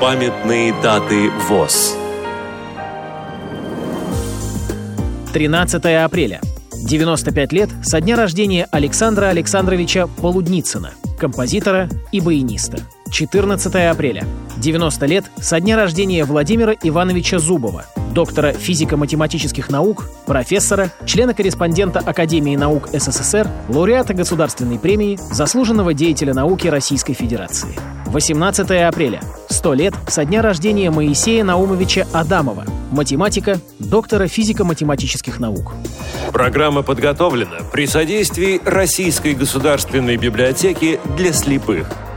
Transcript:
Памятные даты ВОЗ. 13 апреля. 95 лет со дня рождения Александра Александровича Полудницына, композитора и баяниста. 14 апреля. 90 лет со дня рождения Владимира Ивановича Зубова, доктора физико-математических наук, профессора, члена-корреспондента Академии наук СССР, лауреата Государственной премии, заслуженного деятеля науки Российской Федерации. 18 апреля. 100 лет со дня рождения Моисея Наумовича Адамова, математика, доктора физико-математических наук. Программа подготовлена при содействии Российской государственной библиотеки для слепых –